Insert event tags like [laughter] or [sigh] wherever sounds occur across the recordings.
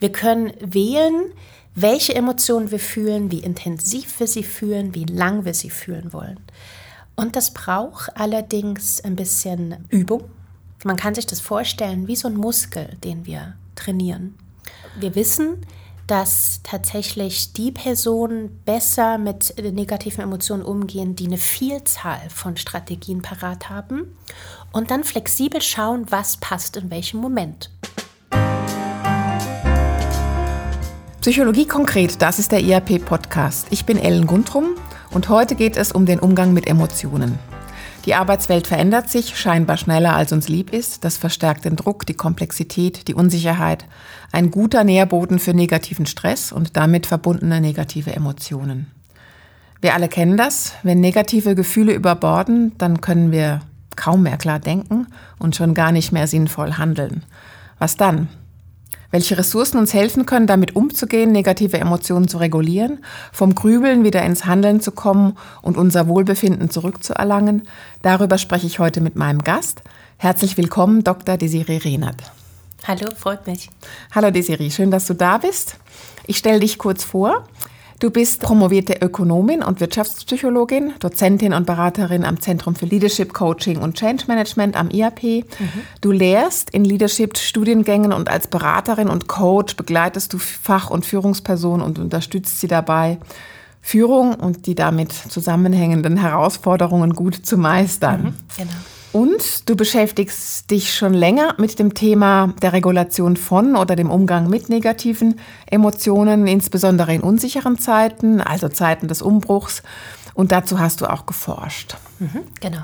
Wir können wählen, welche Emotionen wir fühlen, wie intensiv wir sie fühlen, wie lang wir sie fühlen wollen. Und das braucht allerdings ein bisschen Übung. Man kann sich das vorstellen wie so ein Muskel, den wir trainieren. Wir wissen, dass tatsächlich die Personen besser mit negativen Emotionen umgehen, die eine Vielzahl von Strategien parat haben und dann flexibel schauen, was passt in welchem Moment. Psychologie konkret, das ist der IAP-Podcast. Ich bin Ellen Guntrum und heute geht es um den Umgang mit Emotionen. Die Arbeitswelt verändert sich scheinbar schneller, als uns lieb ist. Das verstärkt den Druck, die Komplexität, die Unsicherheit. Ein guter Nährboden für negativen Stress und damit verbundene negative Emotionen. Wir alle kennen das. Wenn negative Gefühle überborden, dann können wir kaum mehr klar denken und schon gar nicht mehr sinnvoll handeln. Was dann? Welche Ressourcen uns helfen können, damit umzugehen, negative Emotionen zu regulieren, vom Grübeln wieder ins Handeln zu kommen und unser Wohlbefinden zurückzuerlangen. Darüber spreche ich heute mit meinem Gast. Herzlich willkommen, Dr. Desiree Rehnert. Hallo, freut mich. Hallo Desiree, schön, dass du da bist. Ich stelle dich kurz vor. Du bist promovierte Ökonomin und Wirtschaftspsychologin, Dozentin und Beraterin am Zentrum für Leadership Coaching und Change Management am IAP. Mhm. Du lehrst in Leadership-Studiengängen und als Beraterin und Coach begleitest du Fach- und Führungspersonen und unterstützt sie dabei, Führung und die damit zusammenhängenden Herausforderungen gut zu meistern. Mhm, genau. Und du beschäftigst dich schon länger mit dem Thema der Regulation von oder dem Umgang mit negativen Emotionen, insbesondere in unsicheren Zeiten, also Zeiten des Umbruchs. Und dazu hast du auch geforscht. Mhm, genau.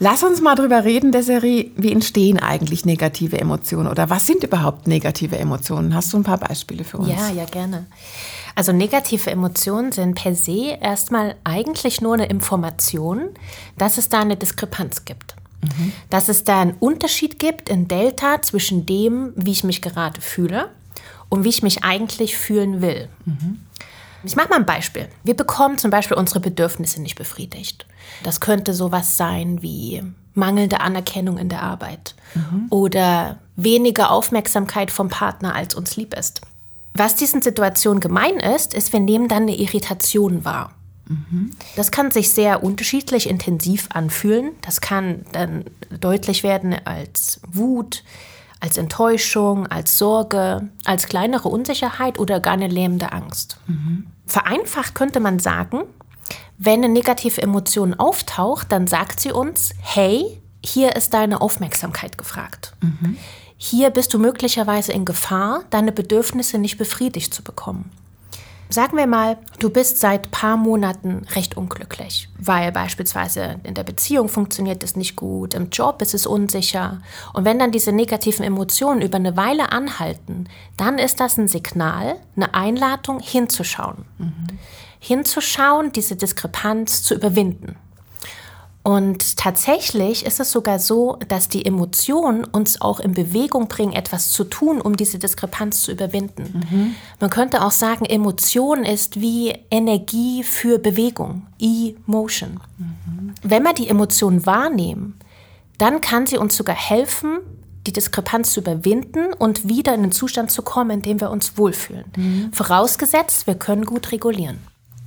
Lass uns mal drüber reden, Desiree, wie entstehen eigentlich negative Emotionen oder was sind überhaupt negative Emotionen? Hast du ein paar Beispiele für uns? Ja, ja, gerne. Also negative Emotionen sind per se erstmal eigentlich nur eine Information, dass es da eine Diskrepanz gibt. Dass es da einen Unterschied gibt in Delta zwischen dem, wie ich mich gerade fühle und wie ich mich eigentlich fühlen will. Mhm. Ich mache mal ein Beispiel. Wir bekommen zum Beispiel unsere Bedürfnisse nicht befriedigt. Das könnte sowas sein wie mangelnde Anerkennung in der Arbeit mhm. oder weniger Aufmerksamkeit vom Partner, als uns lieb ist. Was diesen Situationen gemein ist, ist, wir nehmen dann eine Irritation wahr. Das kann sich sehr unterschiedlich intensiv anfühlen. Das kann dann deutlich werden als Wut, als Enttäuschung, als Sorge, als kleinere Unsicherheit oder gar eine lähmende Angst. Mhm. Vereinfacht könnte man sagen, wenn eine negative Emotion auftaucht, dann sagt sie uns, hey, hier ist deine Aufmerksamkeit gefragt. Mhm. Hier bist du möglicherweise in Gefahr, deine Bedürfnisse nicht befriedigt zu bekommen. Sagen wir mal, du bist seit paar Monaten recht unglücklich, weil beispielsweise in der Beziehung funktioniert es nicht gut, im Job ist es unsicher. Und wenn dann diese negativen Emotionen über eine Weile anhalten, dann ist das ein Signal, eine Einladung hinzuschauen. Mhm. Hinzuschauen, diese Diskrepanz zu überwinden. Und tatsächlich ist es sogar so, dass die Emotionen uns auch in Bewegung bringen, etwas zu tun, um diese Diskrepanz zu überwinden. Mhm. Man könnte auch sagen, Emotion ist wie Energie für Bewegung, E-Motion. Mhm. Wenn wir die Emotion wahrnehmen, dann kann sie uns sogar helfen, die Diskrepanz zu überwinden und wieder in den Zustand zu kommen, in dem wir uns wohlfühlen. Mhm. Vorausgesetzt, wir können gut regulieren.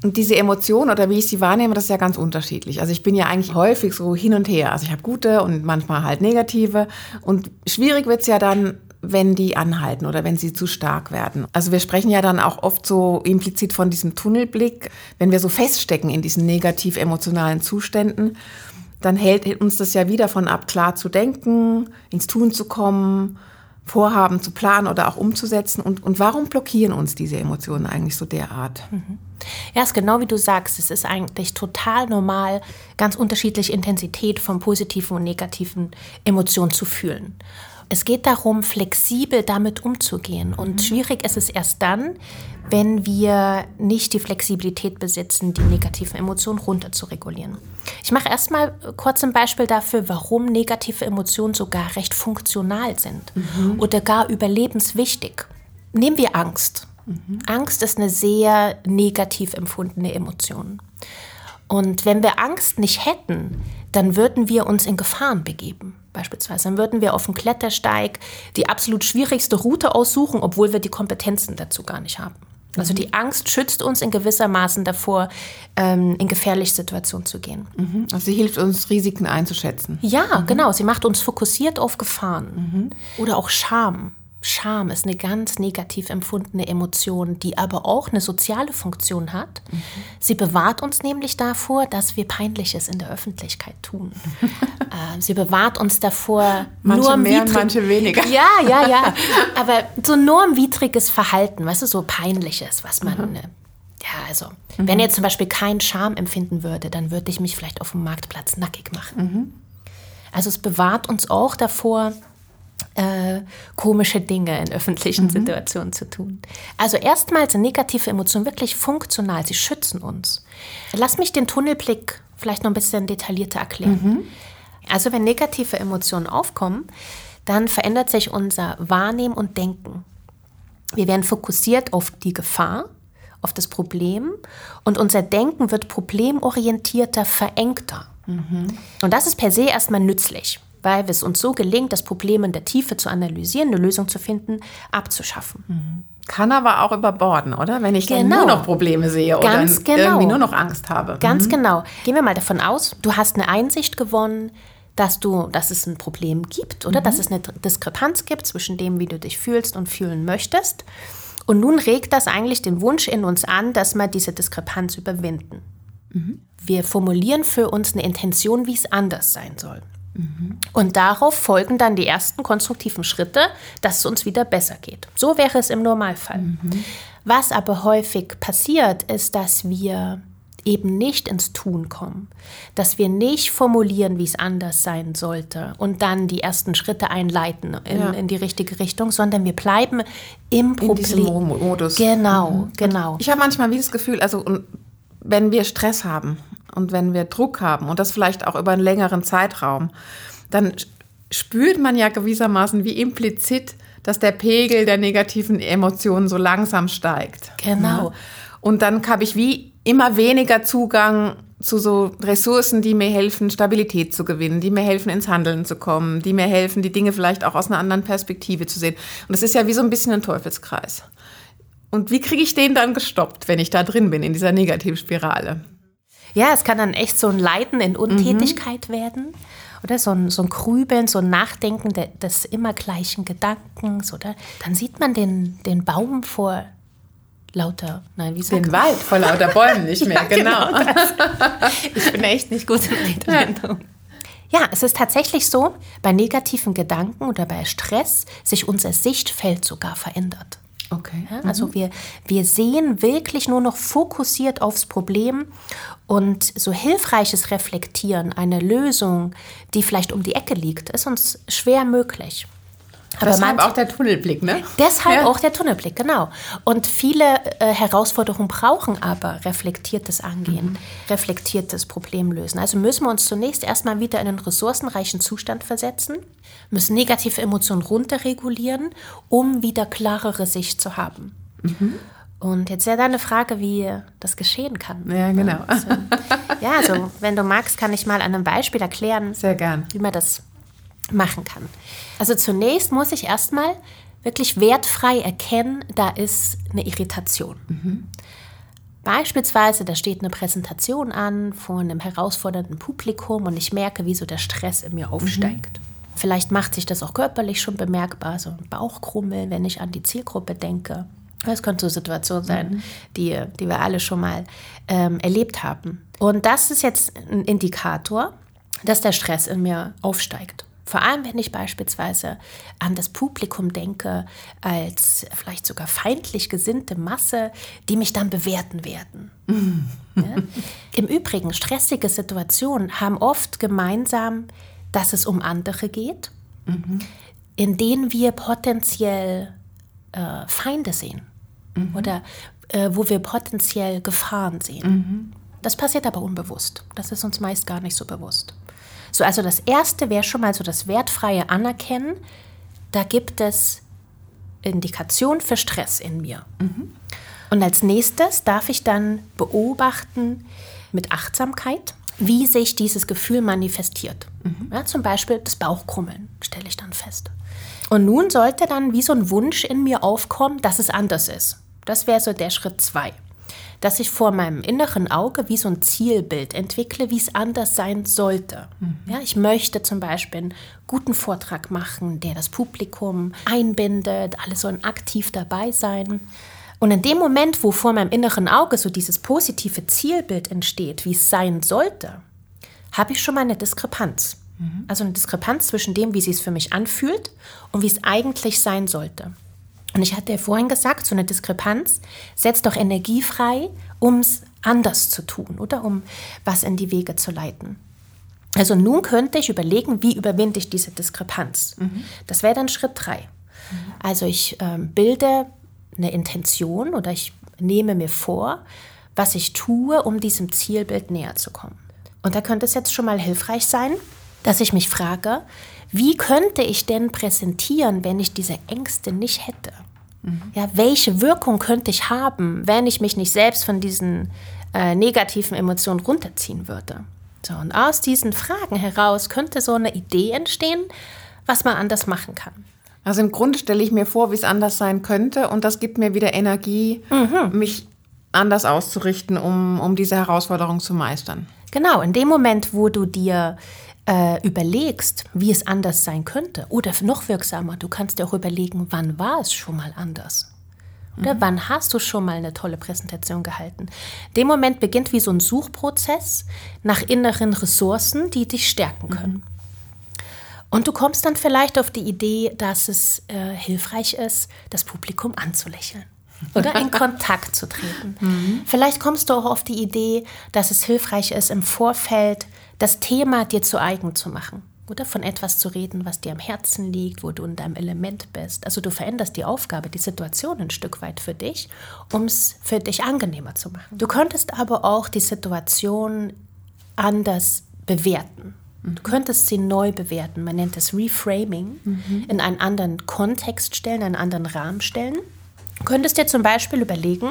Und diese Emotion oder wie ich sie wahrnehme, das ist ja ganz unterschiedlich. Also ich bin ja eigentlich häufig so hin und her. Also ich habe gute und manchmal halt negative. Und schwierig wird es ja dann, wenn die anhalten oder wenn sie zu stark werden. Also wir sprechen ja dann auch oft so implizit von diesem Tunnelblick. Wenn wir so feststecken in diesen negativ emotionalen Zuständen, dann hält uns das ja wieder von ab, klar zu denken, ins Tun zu kommen Vorhaben zu planen oder auch umzusetzen? Und, und warum blockieren uns diese Emotionen eigentlich so derart? Mhm. Ja, ist genau wie du sagst. Es ist eigentlich total normal, ganz unterschiedliche Intensität von positiven und negativen Emotionen zu fühlen. Es geht darum, flexibel damit umzugehen. Und mhm. schwierig ist es erst dann, wenn wir nicht die Flexibilität besitzen, die negativen Emotionen runter zu regulieren. Ich mache erstmal kurz ein Beispiel dafür, warum negative Emotionen sogar recht funktional sind mhm. oder gar überlebenswichtig. Nehmen wir Angst. Mhm. Angst ist eine sehr negativ empfundene Emotion. Und wenn wir Angst nicht hätten, dann würden wir uns in Gefahren begeben. beispielsweise. Dann würden wir auf dem Klettersteig die absolut schwierigste Route aussuchen, obwohl wir die Kompetenzen dazu gar nicht haben. Also die Angst schützt uns in gewisser Maßen davor, ähm, in gefährliche Situationen zu gehen. Mhm. Also sie hilft uns, Risiken einzuschätzen. Ja, mhm. genau. Sie macht uns fokussiert auf Gefahren. Mhm. Oder auch Scham. Scham ist eine ganz negativ empfundene Emotion, die aber auch eine soziale Funktion hat. Mhm. Sie bewahrt uns nämlich davor, dass wir Peinliches in der Öffentlichkeit tun. [laughs] äh, sie bewahrt uns davor, manche nur mehr, manche weniger. Ja, ja, ja. [laughs] Aber so normwidriges Verhalten, weißt du, so peinliches, was man. Mhm. Ja, also, mhm. wenn jetzt zum Beispiel kein Scham empfinden würde, dann würde ich mich vielleicht auf dem Marktplatz nackig machen. Mhm. Also es bewahrt uns auch davor, äh, komische Dinge in öffentlichen mhm. Situationen zu tun. Also erstmals sind negative Emotionen wirklich funktional, sie schützen uns. Lass mich den Tunnelblick vielleicht noch ein bisschen detaillierter erklären. Mhm. Also wenn negative Emotionen aufkommen, dann verändert sich unser Wahrnehmen und Denken. Wir werden fokussiert auf die Gefahr, auf das Problem und unser Denken wird problemorientierter, verengter. Mhm. Und das ist per se erstmal nützlich weil es uns so gelingt, das Problem in der Tiefe zu analysieren, eine Lösung zu finden, abzuschaffen. Mhm. Kann aber auch überborden, oder? Wenn ich genau. nur noch Probleme sehe Ganz oder genau. irgendwie nur noch Angst habe. Ganz mhm. genau. Gehen wir mal davon aus, du hast eine Einsicht gewonnen, dass, du, dass es ein Problem gibt oder mhm. dass es eine Diskrepanz gibt zwischen dem, wie du dich fühlst und fühlen möchtest. Und nun regt das eigentlich den Wunsch in uns an, dass wir diese Diskrepanz überwinden. Mhm. Wir formulieren für uns eine Intention, wie es anders sein soll. Und darauf folgen dann die ersten konstruktiven Schritte, dass es uns wieder besser geht. So wäre es im Normalfall. Mhm. Was aber häufig passiert, ist, dass wir eben nicht ins Tun kommen, dass wir nicht formulieren, wie es anders sein sollte und dann die ersten Schritte einleiten in, ja. in die richtige Richtung, sondern wir bleiben im Problem. Modus. Genau, mhm. genau. Ich habe manchmal wie das Gefühl, also wenn wir Stress haben und wenn wir Druck haben und das vielleicht auch über einen längeren Zeitraum, dann spürt man ja gewissermaßen wie implizit, dass der Pegel der negativen Emotionen so langsam steigt. Genau. Ja? Und dann habe ich wie immer weniger Zugang zu so Ressourcen, die mir helfen, Stabilität zu gewinnen, die mir helfen, ins Handeln zu kommen, die mir helfen, die Dinge vielleicht auch aus einer anderen Perspektive zu sehen. Und das ist ja wie so ein bisschen ein Teufelskreis. Und wie kriege ich den dann gestoppt, wenn ich da drin bin, in dieser Negativspirale? Ja, es kann dann echt so ein Leiden in Untätigkeit mhm. werden. Oder so ein, so ein Grübeln, so ein Nachdenken de, des immer gleichen Gedankens. Oder dann sieht man den, den Baum vor lauter, nein, wie sagt Den man? Wald vor lauter Bäumen nicht [laughs] mehr, ja, genau. genau ich bin echt nicht gut in Redewendung. Ja, es ist tatsächlich so, bei negativen Gedanken oder bei Stress sich unser Sichtfeld sogar verändert. Okay. Ja, also mhm. wir, wir sehen wirklich nur noch fokussiert aufs Problem und so hilfreiches Reflektieren, eine Lösung, die vielleicht um die Ecke liegt, ist uns schwer möglich. Aber deshalb manche, auch der Tunnelblick, ne? Deshalb ja. auch der Tunnelblick, genau. Und viele äh, Herausforderungen brauchen aber reflektiertes Angehen, mhm. reflektiertes Problemlösen. Also müssen wir uns zunächst erstmal wieder in einen ressourcenreichen Zustand versetzen, müssen negative Emotionen runterregulieren, um wieder klarere Sicht zu haben. Mhm. Und jetzt ja deine Frage, wie das geschehen kann. Ja, genau. Also, ja, also wenn du magst, kann ich mal an einem Beispiel erklären, Sehr gern. wie man das machen kann. Also zunächst muss ich erstmal wirklich wertfrei erkennen, da ist eine Irritation. Mhm. Beispielsweise, da steht eine Präsentation an vor einem herausfordernden Publikum und ich merke, wie so der Stress in mir aufsteigt. Mhm. Vielleicht macht sich das auch körperlich schon bemerkbar, so ein Bauchkrummel, wenn ich an die Zielgruppe denke. Das könnte so eine Situation sein, mhm. die, die wir alle schon mal ähm, erlebt haben. Und das ist jetzt ein Indikator, dass der Stress in mir aufsteigt. Vor allem, wenn ich beispielsweise an das Publikum denke, als vielleicht sogar feindlich gesinnte Masse, die mich dann bewerten werden. ja? Im Übrigen, stressige Situationen haben oft gemeinsam, dass es um andere geht, mhm. in denen wir potenziell äh, Feinde sehen mhm. oder äh, wo wir potenziell Gefahren sehen. Mhm. Das passiert aber unbewusst. Das ist uns meist gar nicht so bewusst. So, also das erste wäre schon mal so das wertfreie Anerkennen. Da gibt es Indikation für Stress in mir. Und als nächstes darf ich dann beobachten mit Achtsamkeit, wie sich dieses Gefühl manifestiert. Mhm. Ja, zum Beispiel das Bauchkrummeln stelle ich dann fest. Und nun sollte dann wie so ein Wunsch in mir aufkommen, dass es anders ist. Das wäre so der Schritt zwei. Dass ich vor meinem inneren Auge wie so ein Zielbild entwickle, wie es anders sein sollte. Mhm. Ja, ich möchte zum Beispiel einen guten Vortrag machen, der das Publikum einbindet, alle sollen aktiv dabei sein. Und in dem Moment, wo vor meinem inneren Auge so dieses positive Zielbild entsteht, wie es sein sollte, habe ich schon mal eine Diskrepanz. Mhm. Also eine Diskrepanz zwischen dem, wie sie es für mich anfühlt und wie es eigentlich sein sollte. Und ich hatte ja vorhin gesagt, so eine Diskrepanz setzt doch Energie frei, um es anders zu tun oder um was in die Wege zu leiten. Also nun könnte ich überlegen, wie überwinde ich diese Diskrepanz. Mhm. Das wäre dann Schritt drei. Mhm. Also ich äh, bilde eine Intention oder ich nehme mir vor, was ich tue, um diesem Zielbild näher zu kommen. Und da könnte es jetzt schon mal hilfreich sein, dass ich mich frage, wie könnte ich denn präsentieren, wenn ich diese Ängste nicht hätte? Mhm. Ja, welche Wirkung könnte ich haben, wenn ich mich nicht selbst von diesen äh, negativen Emotionen runterziehen würde? So, und aus diesen Fragen heraus könnte so eine Idee entstehen, was man anders machen kann. Also im Grunde stelle ich mir vor, wie es anders sein könnte und das gibt mir wieder Energie, mhm. mich anders auszurichten, um, um diese Herausforderung zu meistern. Genau, in dem Moment, wo du dir äh, überlegst, wie es anders sein könnte, oder noch wirksamer, du kannst dir auch überlegen, wann war es schon mal anders? Oder mhm. wann hast du schon mal eine tolle Präsentation gehalten? Dem Moment beginnt wie so ein Suchprozess nach inneren Ressourcen, die dich stärken können. Mhm. Und du kommst dann vielleicht auf die Idee, dass es äh, hilfreich ist, das Publikum anzulächeln [laughs] oder in Kontakt zu treten. Mhm. Vielleicht kommst du auch auf die Idee, dass es hilfreich ist, im Vorfeld das Thema dir zu eigen zu machen oder von etwas zu reden, was dir am Herzen liegt, wo du in deinem Element bist. Also du veränderst die Aufgabe, die Situation ein Stück weit für dich, um es für dich angenehmer zu machen. Du könntest aber auch die Situation anders bewerten. Du könntest sie neu bewerten. Man nennt es Reframing, mhm. in einen anderen Kontext stellen, einen anderen Rahmen stellen. Du könntest dir zum Beispiel überlegen,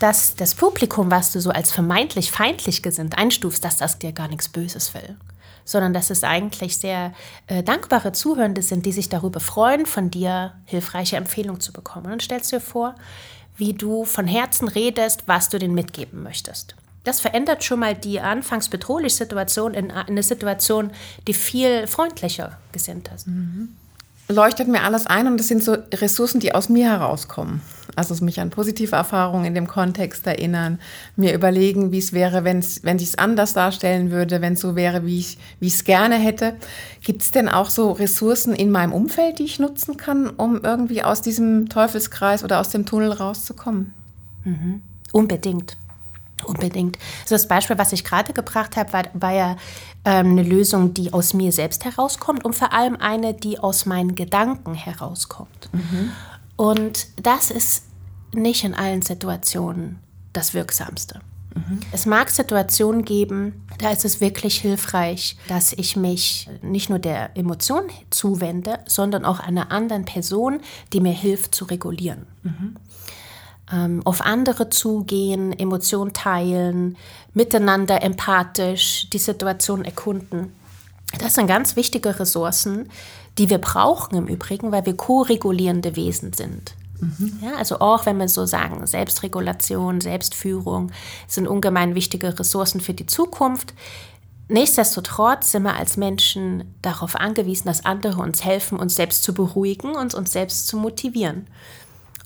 dass das Publikum, was du so als vermeintlich feindlich gesinnt einstufst, dass das dir gar nichts Böses will, sondern dass es eigentlich sehr äh, dankbare Zuhörende sind, die sich darüber freuen, von dir hilfreiche Empfehlungen zu bekommen. Und dann stellst du dir vor, wie du von Herzen redest, was du denen mitgeben möchtest das verändert schon mal die anfangs bedrohliche Situation in eine Situation, die viel freundlicher gesinnt ist. Mhm. Leuchtet mir alles ein und das sind so Ressourcen, die aus mir herauskommen. Also mich an positive Erfahrungen in dem Kontext erinnern, mir überlegen, wie es wäre, wenn's, wenn ich es anders darstellen würde, wenn es so wäre, wie ich es gerne hätte. Gibt es denn auch so Ressourcen in meinem Umfeld, die ich nutzen kann, um irgendwie aus diesem Teufelskreis oder aus dem Tunnel rauszukommen? Mhm. Unbedingt. Unbedingt. Also das Beispiel, was ich gerade gebracht habe, war, war ja ähm, eine Lösung, die aus mir selbst herauskommt und vor allem eine, die aus meinen Gedanken herauskommt. Mhm. Und das ist nicht in allen Situationen das Wirksamste. Mhm. Es mag Situationen geben, da ist es wirklich hilfreich, dass ich mich nicht nur der Emotion zuwende, sondern auch einer anderen Person, die mir hilft zu regulieren. Mhm ähm, auf andere zugehen, Emotionen teilen, miteinander empathisch die Situation erkunden. Das sind ganz wichtige Ressourcen, die wir brauchen im Übrigen, weil wir ko-regulierende Wesen sind. Mhm. Ja, also auch wenn wir so sagen, Selbstregulation, Selbstführung sind ungemein wichtige Ressourcen für die Zukunft. Nichtsdestotrotz sind wir als Menschen darauf angewiesen, dass andere uns helfen, uns selbst zu beruhigen und uns selbst zu motivieren.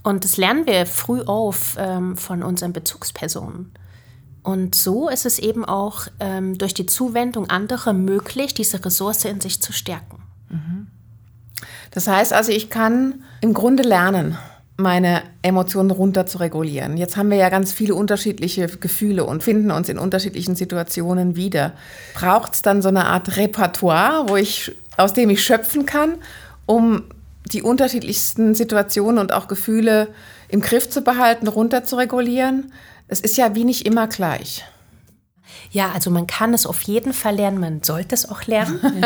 Und das lernen wir früh auf ähm, von unseren Bezugspersonen. Und so ist es eben auch ähm, durch die Zuwendung anderer möglich, diese Ressource in sich zu stärken. Mhm. Das heißt also, ich kann im Grunde lernen, meine Emotionen runter zu regulieren. Jetzt haben wir ja ganz viele unterschiedliche Gefühle und finden uns in unterschiedlichen Situationen wieder. Braucht es dann so eine Art Repertoire, wo ich, aus dem ich schöpfen kann, um die unterschiedlichsten Situationen und auch Gefühle im Griff zu behalten, runter zu regulieren. Es ist ja wie nicht immer gleich. Ja, also man kann es auf jeden Fall lernen, man sollte es auch lernen. [laughs]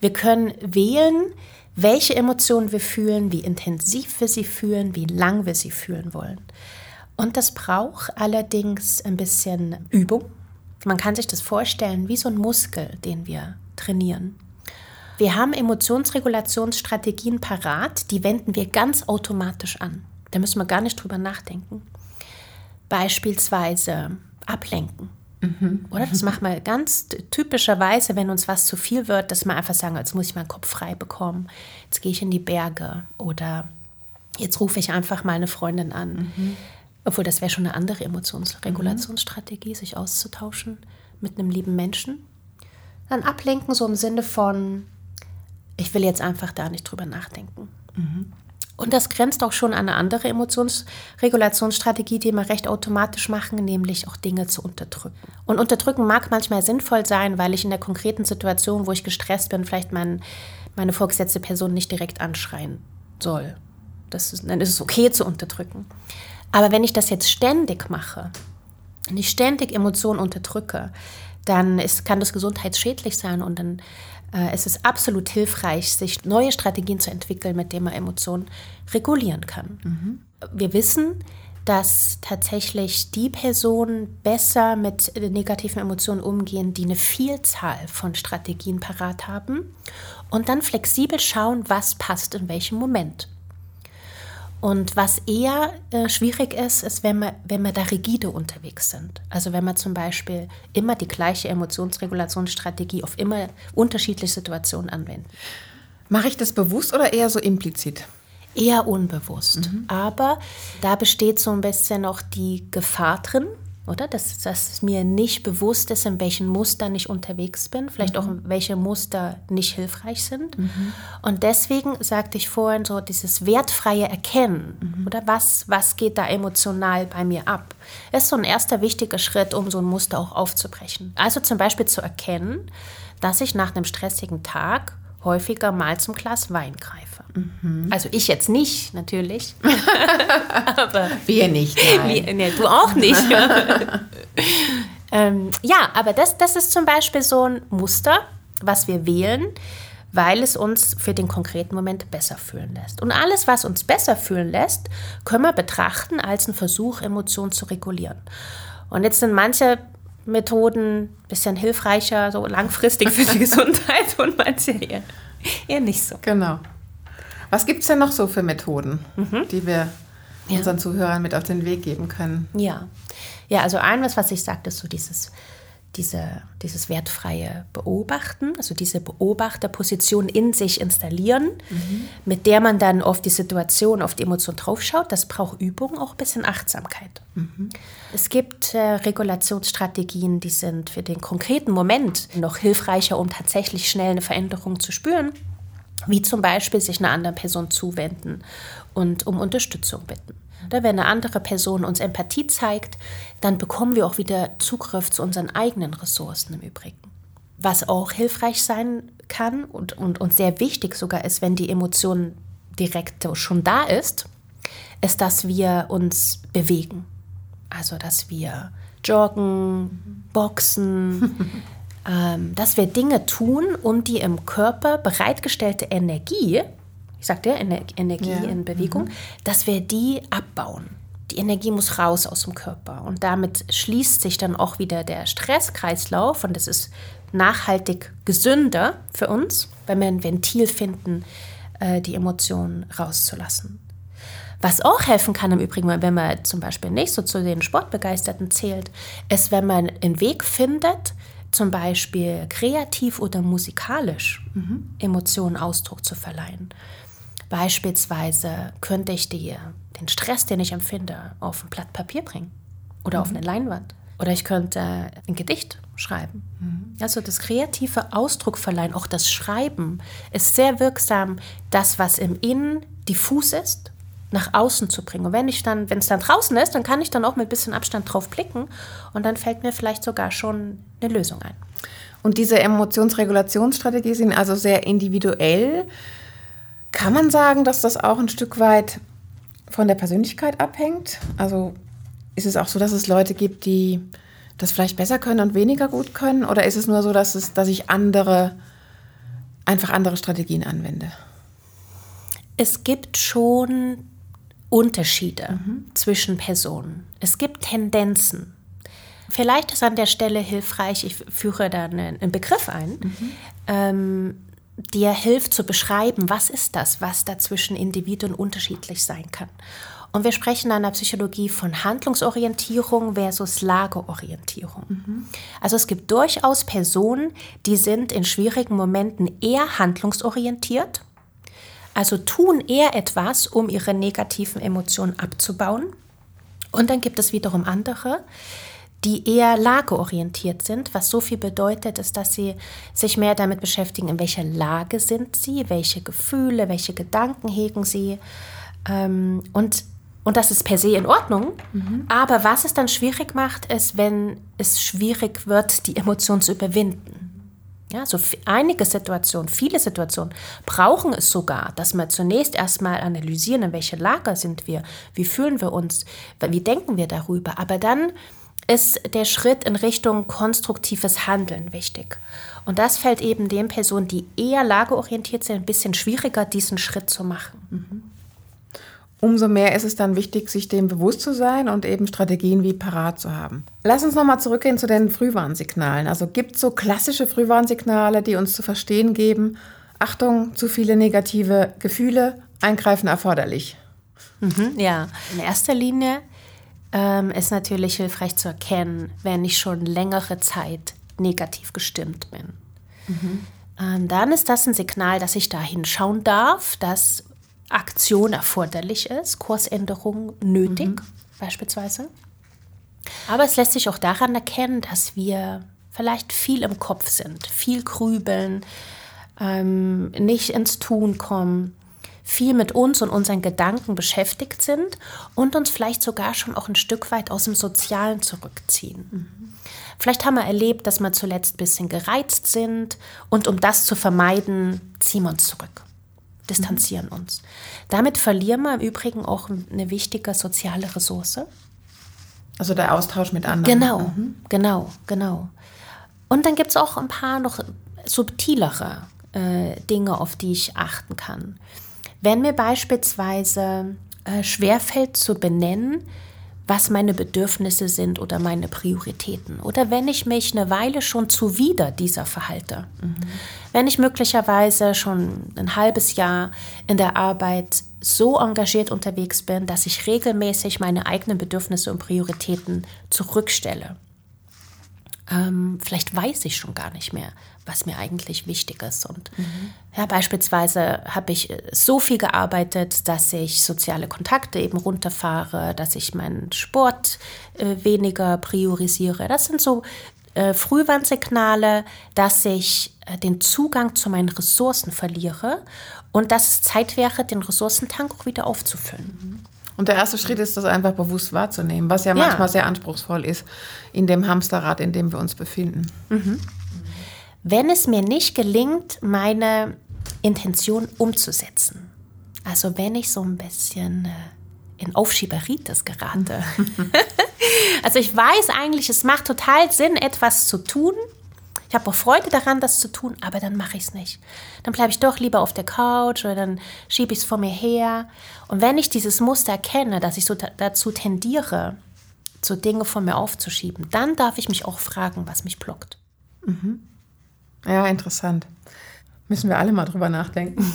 wir können wählen, welche Emotionen wir fühlen, wie intensiv wir sie fühlen, wie lang wir sie fühlen wollen. Und das braucht allerdings ein bisschen Übung Man kann sich das vorstellen wie so ein Muskel, den wir trainieren. Wir haben Emotionsregulationsstrategien parat, die wenden wir ganz automatisch an. Da müssen wir gar nicht drüber nachdenken. Beispielsweise ablenken. Mhm. Oder das machen wir ganz typischerweise, wenn uns was zu viel wird, dass wir einfach sagen, jetzt muss ich meinen Kopf frei bekommen, jetzt gehe ich in die Berge oder jetzt rufe ich einfach mal eine Freundin an. Mhm. Obwohl das wäre schon eine andere Emotionsregulationsstrategie, mhm. sich auszutauschen mit einem lieben Menschen. Dann ablenken, so im Sinne von, ich will jetzt einfach da nicht drüber nachdenken. Mhm. Und das grenzt auch schon an eine andere Emotionsregulationsstrategie, die wir recht automatisch machen, nämlich auch Dinge zu unterdrücken. Und unterdrücken mag manchmal sinnvoll sein, weil ich in der konkreten Situation, wo ich gestresst bin, vielleicht mein, meine vorgesetzte Person nicht direkt anschreien soll. Das ist, dann ist es okay zu unterdrücken. Aber wenn ich das jetzt ständig mache, wenn ich ständig Emotionen unterdrücke, dann ist, kann das gesundheitsschädlich sein und dann äh, ist es absolut hilfreich, sich neue Strategien zu entwickeln, mit denen man Emotionen regulieren kann. Mhm. Wir wissen, dass tatsächlich die Personen besser mit negativen Emotionen umgehen, die eine Vielzahl von Strategien parat haben und dann flexibel schauen, was passt in welchem Moment. Und was eher äh, schwierig ist, ist, wenn wir, wenn wir da rigide unterwegs sind. Also wenn wir zum Beispiel immer die gleiche Emotionsregulationsstrategie auf immer unterschiedliche Situationen anwenden. Mache ich das bewusst oder eher so implizit? Eher unbewusst. Mhm. Aber da besteht so ein bisschen noch die Gefahr drin, oder? Dass, dass mir nicht bewusst ist, in welchen Mustern ich unterwegs bin, vielleicht mhm. auch welche Muster nicht hilfreich sind. Mhm. Und deswegen sagte ich vorhin so dieses wertfreie Erkennen, mhm. oder was, was geht da emotional bei mir ab, ist so ein erster wichtiger Schritt, um so ein Muster auch aufzubrechen. Also zum Beispiel zu erkennen, dass ich nach einem stressigen Tag häufiger mal zum Glas Wein greife. Mhm. Also ich jetzt nicht, natürlich. [laughs] aber wir nicht. Wir, nee, du auch nicht. [laughs] ähm, ja, aber das, das ist zum Beispiel so ein Muster, was wir wählen, weil es uns für den konkreten Moment besser fühlen lässt. Und alles, was uns besser fühlen lässt, können wir betrachten als einen Versuch, Emotionen zu regulieren. Und jetzt sind manche Methoden ein bisschen hilfreicher, so langfristig für die [laughs] Gesundheit und manche eher, eher nicht so. Genau. Was gibt es denn noch so für Methoden, mhm. die wir ja. unseren Zuhörern mit auf den Weg geben können? Ja, ja also ein, was, was ich sagte, ist so dieses diese, dieses wertfreie Beobachten, also diese Beobachterposition in sich installieren, mhm. mit der man dann auf die Situation, auf die Emotion draufschaut. Das braucht Übung, auch ein bisschen Achtsamkeit. Mhm. Es gibt äh, Regulationsstrategien, die sind für den konkreten Moment noch hilfreicher, um tatsächlich schnell eine Veränderung zu spüren, wie zum Beispiel sich einer anderen Person zuwenden und um Unterstützung bitten. Wenn eine andere Person uns Empathie zeigt, dann bekommen wir auch wieder Zugriff zu unseren eigenen Ressourcen im Übrigen. Was auch hilfreich sein kann und, und, und sehr wichtig sogar ist, wenn die Emotion direkt schon da ist, ist, dass wir uns bewegen. Also, dass wir joggen, boxen, [laughs] dass wir Dinge tun, um die im Körper bereitgestellte Energie ich sagte ja, Energie ja. in Bewegung, mhm. dass wir die abbauen. Die Energie muss raus aus dem Körper. Und damit schließt sich dann auch wieder der Stresskreislauf. Und das ist nachhaltig gesünder für uns, wenn wir ein Ventil finden, äh, die Emotionen rauszulassen. Was auch helfen kann im Übrigen, wenn man zum Beispiel nicht so zu den Sportbegeisterten zählt, ist, wenn man einen Weg findet, zum Beispiel kreativ oder musikalisch mhm. Emotionen Ausdruck zu verleihen. Beispielsweise könnte ich dir den Stress, den ich empfinde, auf ein Blatt Papier bringen oder mhm. auf eine Leinwand. Oder ich könnte ein Gedicht schreiben. Mhm. Also das kreative Ausdruck verleihen, auch das Schreiben, ist sehr wirksam, das, was im Innen diffus ist, nach außen zu bringen. Und wenn ich dann, wenn es dann draußen ist, dann kann ich dann auch mit ein bisschen Abstand drauf blicken und dann fällt mir vielleicht sogar schon eine Lösung ein. Und diese Emotionsregulationsstrategien sind also sehr individuell. Kann man sagen, dass das auch ein Stück weit von der Persönlichkeit abhängt? Also ist es auch so, dass es Leute gibt, die das vielleicht besser können und weniger gut können? Oder ist es nur so, dass, es, dass ich andere, einfach andere Strategien anwende? Es gibt schon Unterschiede mhm. zwischen Personen. Es gibt Tendenzen. Vielleicht ist an der Stelle hilfreich, ich führe da einen Begriff ein, mhm. ähm, der hilft zu beschreiben, was ist das, was da zwischen Individuen unterschiedlich sein kann. Und wir sprechen in der Psychologie von Handlungsorientierung versus Lageorientierung. Mhm. Also es gibt durchaus Personen, die sind in schwierigen Momenten eher handlungsorientiert, also tun eher etwas, um ihre negativen Emotionen abzubauen. Und dann gibt es wiederum andere, die eher lageorientiert sind, was so viel bedeutet, ist, dass sie sich mehr damit beschäftigen, in welcher Lage sind sie, welche Gefühle, welche Gedanken hegen sie. Ähm, und, und das ist per se in Ordnung. Mhm. Aber was es dann schwierig macht, ist, wenn es schwierig wird, die Emotion zu überwinden. Ja, so einige Situationen, viele Situationen brauchen es sogar, dass wir zunächst erstmal analysieren, in welcher Lage sind wir, wie fühlen wir uns, wie denken wir darüber. Aber dann ist der Schritt in Richtung konstruktives Handeln wichtig. Und das fällt eben den Personen, die eher lageorientiert sind, ein bisschen schwieriger, diesen Schritt zu machen. Mhm. Umso mehr ist es dann wichtig, sich dem bewusst zu sein und eben Strategien wie parat zu haben. Lass uns nochmal zurückgehen zu den Frühwarnsignalen. Also gibt es so klassische Frühwarnsignale, die uns zu verstehen geben, Achtung, zu viele negative Gefühle, eingreifen erforderlich. Mhm, ja, in erster Linie ähm, ist natürlich hilfreich zu erkennen, wenn ich schon längere Zeit negativ gestimmt bin. Mhm. Ähm, dann ist das ein Signal, dass ich da hinschauen darf, dass Aktion erforderlich ist, Kursänderung nötig mhm. beispielsweise. Aber es lässt sich auch daran erkennen, dass wir vielleicht viel im Kopf sind, viel grübeln, ähm, nicht ins Tun kommen viel mit uns und unseren Gedanken beschäftigt sind und uns vielleicht sogar schon auch ein Stück weit aus dem Sozialen zurückziehen. Mhm. Vielleicht haben wir erlebt, dass wir zuletzt ein bisschen gereizt sind und um das zu vermeiden, ziehen wir uns zurück, distanzieren mhm. uns. Damit verlieren wir im Übrigen auch eine wichtige soziale Ressource. Also der Austausch mit anderen. Genau, mhm. genau, genau. Und dann gibt es auch ein paar noch subtilere äh, Dinge, auf die ich achten kann. Wenn mir beispielsweise äh, schwerfällt zu benennen, was meine Bedürfnisse sind oder meine Prioritäten. Oder wenn ich mich eine Weile schon zuwider dieser verhalte. Mhm. Wenn ich möglicherweise schon ein halbes Jahr in der Arbeit so engagiert unterwegs bin, dass ich regelmäßig meine eigenen Bedürfnisse und Prioritäten zurückstelle. Ähm, vielleicht weiß ich schon gar nicht mehr, was mir eigentlich wichtig ist. Und mhm. ja, beispielsweise habe ich äh, so viel gearbeitet, dass ich soziale Kontakte eben runterfahre, dass ich meinen Sport äh, weniger priorisiere. Das sind so äh, Frühwarnsignale, dass ich äh, den Zugang zu meinen Ressourcen verliere und dass es Zeit wäre, den Ressourcentank auch wieder aufzufüllen. Mhm. Und der erste Schritt ist, das einfach bewusst wahrzunehmen, was ja, ja. manchmal sehr anspruchsvoll ist in dem Hamsterrad, in dem wir uns befinden. Mhm wenn es mir nicht gelingt, meine Intention umzusetzen. Also wenn ich so ein bisschen äh, in Aufschieberitis gerate. [laughs] [laughs] also ich weiß eigentlich, es macht total Sinn, etwas zu tun. Ich habe auch Freude daran, das zu tun, aber dann mache ich es nicht. Dann bleibe ich doch lieber auf der Couch oder dann schiebe ich es vor mir her. Und wenn ich dieses Muster erkenne, dass ich so dazu tendiere, so Dinge von mir aufzuschieben, dann darf ich mich auch fragen, was mich blockt. Mhm. Ja, interessant. Müssen wir alle mal drüber nachdenken. [laughs]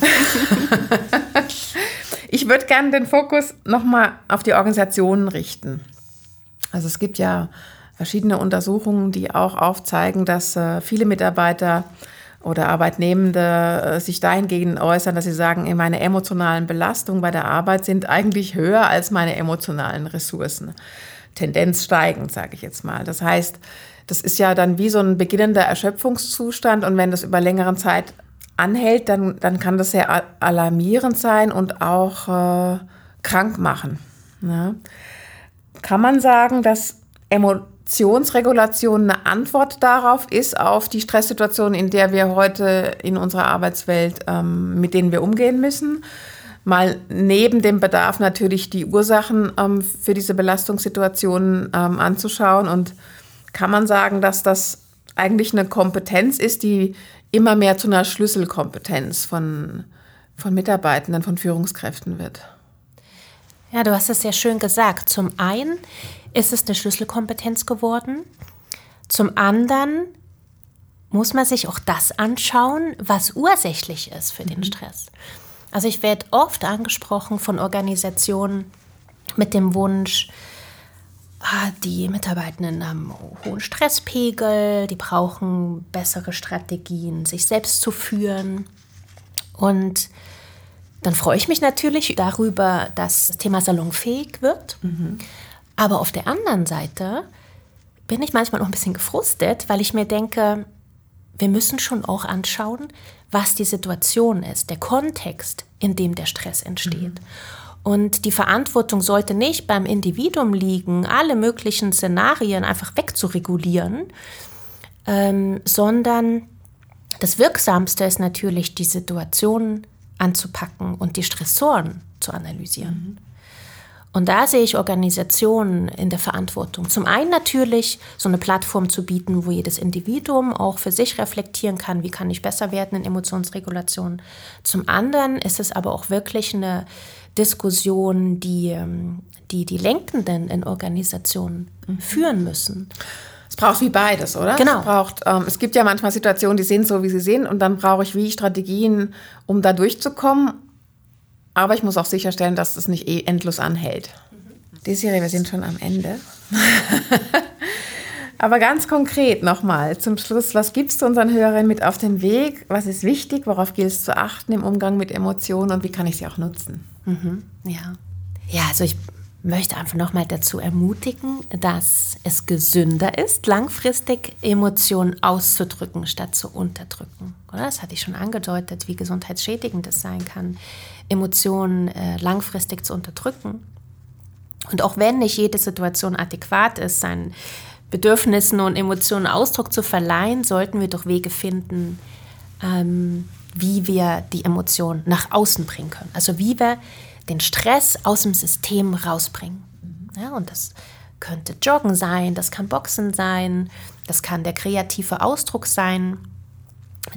[laughs] ich würde gerne den Fokus nochmal auf die Organisationen richten. Also es gibt ja verschiedene Untersuchungen, die auch aufzeigen, dass äh, viele Mitarbeiter oder Arbeitnehmende äh, sich dahingehend äußern, dass sie sagen, meine emotionalen Belastungen bei der Arbeit sind eigentlich höher als meine emotionalen Ressourcen. Tendenz steigend, sage ich jetzt mal. Das heißt, das ist ja dann wie so ein beginnender Erschöpfungszustand und wenn das über längere Zeit anhält, dann, dann kann das sehr alarmierend sein und auch äh, krank machen. Ne? Kann man sagen, dass Emotionsregulation eine Antwort darauf ist, auf die Stresssituation, in der wir heute in unserer Arbeitswelt, ähm, mit denen wir umgehen müssen? Mal neben dem Bedarf natürlich die Ursachen ähm, für diese Belastungssituationen ähm, anzuschauen und kann man sagen, dass das eigentlich eine Kompetenz ist, die immer mehr zu einer Schlüsselkompetenz von, von Mitarbeitenden, von Führungskräften wird. Ja, du hast es sehr schön gesagt. Zum einen ist es eine Schlüsselkompetenz geworden. Zum anderen muss man sich auch das anschauen, was ursächlich ist für den mhm. Stress. Also ich werde oft angesprochen von Organisationen mit dem Wunsch, ah, die Mitarbeitenden haben hohen Stresspegel, die brauchen bessere Strategien, sich selbst zu führen. Und dann freue ich mich natürlich darüber, dass das Thema salonfähig wird. Mhm. Aber auf der anderen Seite bin ich manchmal auch ein bisschen gefrustet, weil ich mir denke, wir müssen schon auch anschauen, was die Situation ist, der Kontext, in dem der Stress entsteht. Mhm. Und die Verantwortung sollte nicht beim Individuum liegen, alle möglichen Szenarien einfach wegzuregulieren, ähm, sondern das Wirksamste ist natürlich, die Situation anzupacken und die Stressoren zu analysieren. Mhm. Und da sehe ich Organisationen in der Verantwortung. Zum einen natürlich so eine Plattform zu bieten, wo jedes Individuum auch für sich reflektieren kann, wie kann ich besser werden in Emotionsregulation. Zum anderen ist es aber auch wirklich eine Diskussion, die ähm, die, die Lenkenden in Organisationen mhm. führen müssen. Es braucht wie beides, oder? Genau. Es, braucht, ähm, es gibt ja manchmal Situationen, die sind so, wie sie sind, und dann brauche ich wie Strategien, um da durchzukommen. Aber ich muss auch sicherstellen, dass es nicht eh endlos anhält. Mhm. Desiree, wir sind schon am Ende. [laughs] Aber ganz konkret nochmal zum Schluss, was gibst du unseren Hörern mit auf den Weg? Was ist wichtig? Worauf gilt es zu achten im Umgang mit Emotionen und wie kann ich sie auch nutzen? Mhm. Ja. Ja, also ich möchte einfach nochmal dazu ermutigen, dass es gesünder ist, langfristig Emotionen auszudrücken, statt zu unterdrücken. Oder? Das hatte ich schon angedeutet, wie gesundheitsschädigend es sein kann. Emotionen äh, langfristig zu unterdrücken. Und auch wenn nicht jede Situation adäquat ist, seinen Bedürfnissen und Emotionen Ausdruck zu verleihen, sollten wir doch Wege finden, ähm, wie wir die Emotionen nach außen bringen können. Also wie wir den Stress aus dem System rausbringen. Ja, und das könnte Joggen sein, das kann Boxen sein, das kann der kreative Ausdruck sein.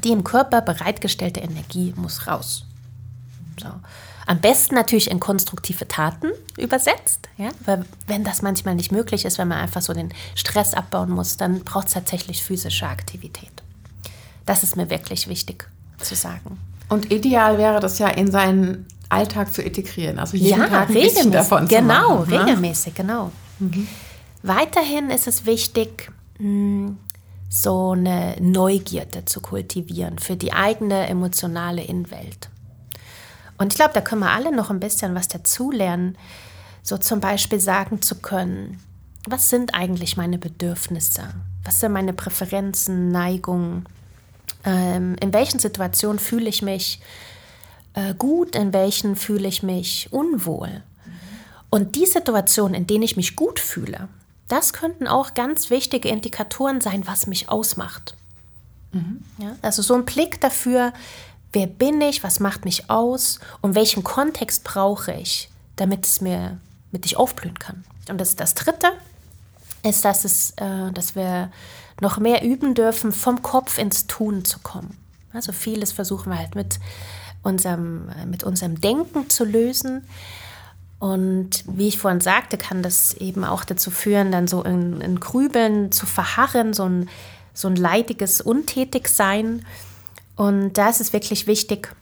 Die im Körper bereitgestellte Energie muss raus. So. Am besten natürlich in konstruktive Taten übersetzt. Ja? Weil wenn das manchmal nicht möglich ist, wenn man einfach so den Stress abbauen muss, dann braucht es tatsächlich physische Aktivität. Das ist mir wirklich wichtig zu sagen. Und ideal wäre das ja in seinen Alltag zu integrieren. Also jeden ja, Tag ein regelmäßig, davon genau, zu machen. Genau, regelmäßig, genau. Mhm. Weiterhin ist es wichtig, hm, so eine Neugierde zu kultivieren für die eigene emotionale Innenwelt. Und ich glaube, da können wir alle noch ein bisschen was dazulernen. So zum Beispiel sagen zu können, was sind eigentlich meine Bedürfnisse? Was sind meine Präferenzen, Neigungen? Ähm, in welchen Situationen fühle ich mich äh, gut, in welchen fühle ich mich unwohl? Und die Situationen, in denen ich mich gut fühle, das könnten auch ganz wichtige Indikatoren sein, was mich ausmacht. Mhm. Ja, also so ein Blick dafür, Wer bin ich? Was macht mich aus? Und welchen Kontext brauche ich, damit es mir, damit ich aufblühen kann? Und das, das Dritte ist, dass, es, äh, dass wir noch mehr üben dürfen, vom Kopf ins Tun zu kommen. Also vieles versuchen wir halt mit unserem, mit unserem Denken zu lösen. Und wie ich vorhin sagte, kann das eben auch dazu führen, dann so in, in Grübeln zu verharren, so ein, so ein leidiges Untätigsein. Und da ist es wirklich wichtig,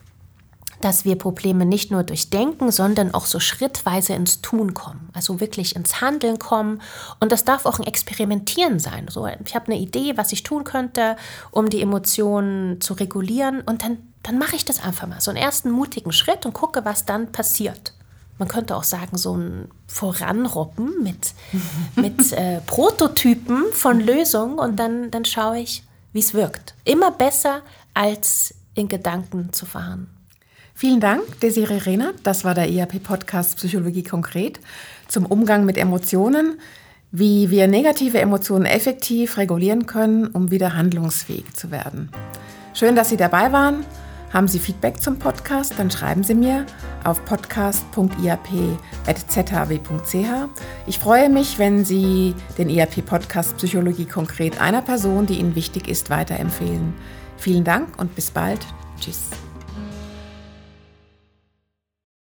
dass wir Probleme nicht nur durch Denken, sondern auch so schrittweise ins Tun kommen, also wirklich ins Handeln kommen. Und das darf auch ein Experimentieren sein. So, ich habe eine Idee, was ich tun könnte, um die Emotionen zu regulieren. Und dann, dann mache ich das einfach mal, so einen ersten mutigen Schritt und gucke, was dann passiert. Man könnte auch sagen, so ein Voranroppen mit, [laughs] mit äh, Prototypen von Lösungen und dann, dann schaue ich, wie es wirkt. Immer besser als in Gedanken zu fahren. Vielen Dank, Desiree Rehner. Das war der ERP-Podcast Psychologie konkret zum Umgang mit Emotionen, wie wir negative Emotionen effektiv regulieren können, um wieder handlungsfähig zu werden. Schön, dass Sie dabei waren. Haben Sie Feedback zum Podcast, dann schreiben Sie mir auf podcast.iap.zhw.ch. Ich freue mich, wenn Sie den IAP-Podcast Psychologie konkret einer Person, die Ihnen wichtig ist, weiterempfehlen. Vielen Dank und bis bald. Tschüss.